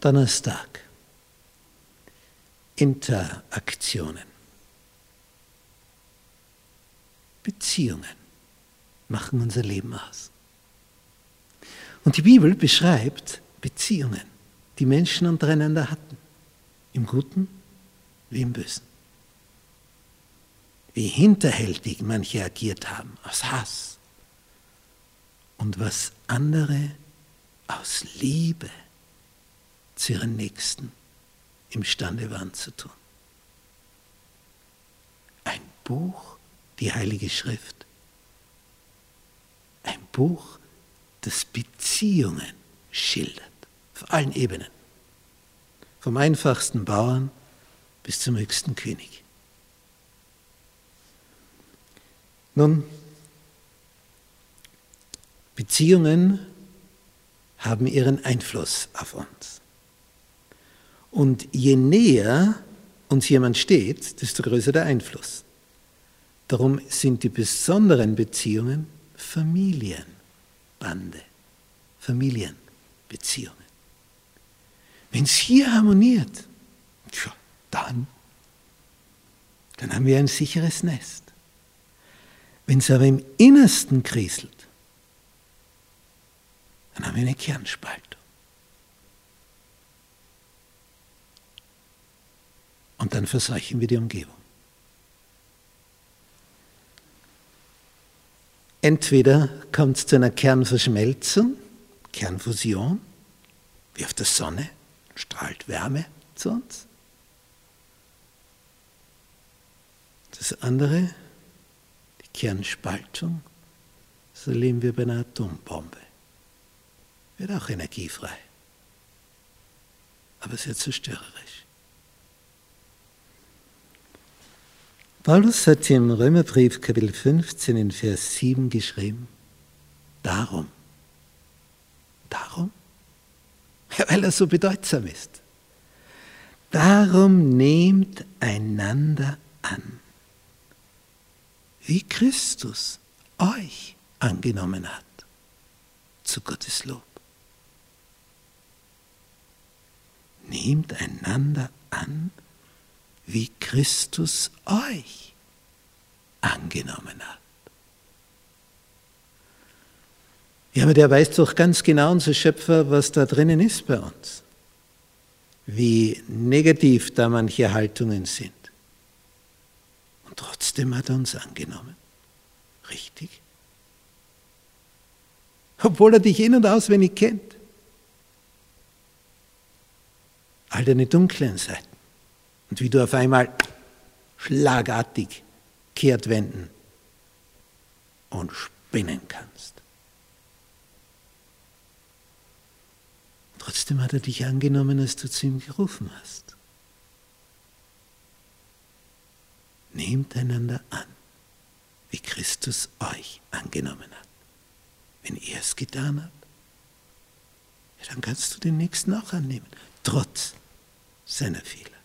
Donnerstag. Interaktionen. Beziehungen machen unser Leben aus. Und die Bibel beschreibt Beziehungen, die Menschen untereinander hatten, im Guten wie im Bösen. Wie hinterhältig manche agiert haben, aus Hass. Und was andere aus Liebe zu ihren Nächsten imstande waren zu tun. Ein Buch, die Heilige Schrift. Ein Buch, das Beziehungen schildert, auf allen Ebenen. Vom einfachsten Bauern bis zum höchsten König. Nun, Beziehungen haben ihren Einfluss auf uns. Und je näher uns jemand steht, desto größer der Einfluss. Darum sind die besonderen Beziehungen Familienbande, Familienbeziehungen. Wenn es hier harmoniert, tja, dann, dann haben wir ein sicheres Nest. Wenn es aber im Innersten kriselt, dann haben wir eine Kernspaltung. Und dann verseuchen wir die Umgebung. Entweder kommt es zu einer Kernverschmelzung, Kernfusion, wie auf der Sonne, strahlt Wärme zu uns. Das andere, die Kernspaltung, das erleben wir bei einer Atombombe. Wird auch energiefrei, aber sehr zerstörerisch. Paulus hat im Römerbrief Kapitel 15 in Vers 7 geschrieben, darum, darum, ja, weil er so bedeutsam ist, darum nehmt einander an, wie Christus euch angenommen hat, zu Gottes Lob. Nehmt einander an, wie Christus euch angenommen hat. Ja, aber der weiß doch ganz genau, unser Schöpfer, was da drinnen ist bei uns. Wie negativ da manche Haltungen sind. Und trotzdem hat er uns angenommen. Richtig? Obwohl er dich in- und auswendig kennt. All deine dunklen Seiten und wie du auf einmal schlagartig kehrt wenden und spinnen kannst. Trotzdem hat er dich angenommen, als du zu ihm gerufen hast. Nehmt einander an, wie Christus euch angenommen hat. Wenn er es getan hat, ja, dann kannst du den Nächsten auch annehmen, trotz seiner Fehler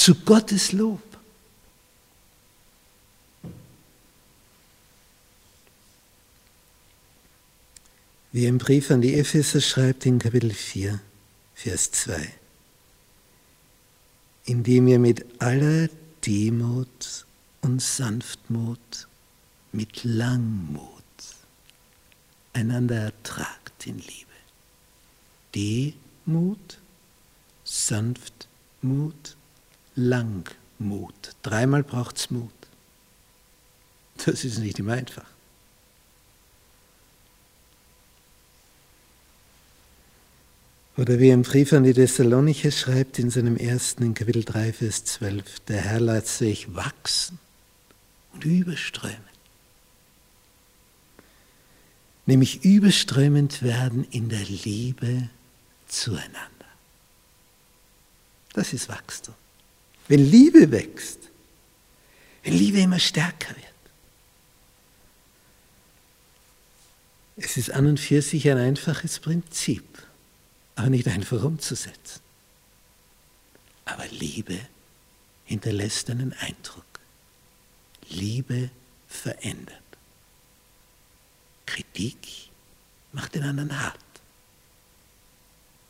zu Gottes Lob. Wie im Brief an die Epheser schreibt in Kapitel 4, Vers 2, indem ihr mit aller Demut und Sanftmut, mit Langmut einander ertragt in Liebe. Demut, Sanftmut, Langmut. Dreimal braucht es Mut. Das ist nicht immer einfach. Oder wie im Brief an die Thessalonicher schreibt in seinem ersten, in Kapitel 3, Vers 12, der Herr lässt sich wachsen und überströmen. Nämlich überströmend werden in der Liebe zueinander. Das ist Wachstum. Wenn Liebe wächst, wenn Liebe immer stärker wird. Es ist an und für sich ein einfaches Prinzip, aber nicht einfach umzusetzen. Aber Liebe hinterlässt einen Eindruck. Liebe verändert. Kritik macht den anderen hart.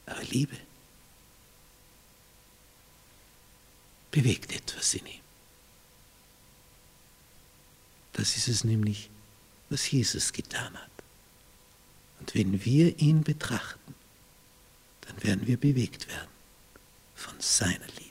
Aber Liebe bewegt etwas in ihm. Das ist es nämlich, was Jesus getan hat. Und wenn wir ihn betrachten, dann werden wir bewegt werden von seiner Liebe.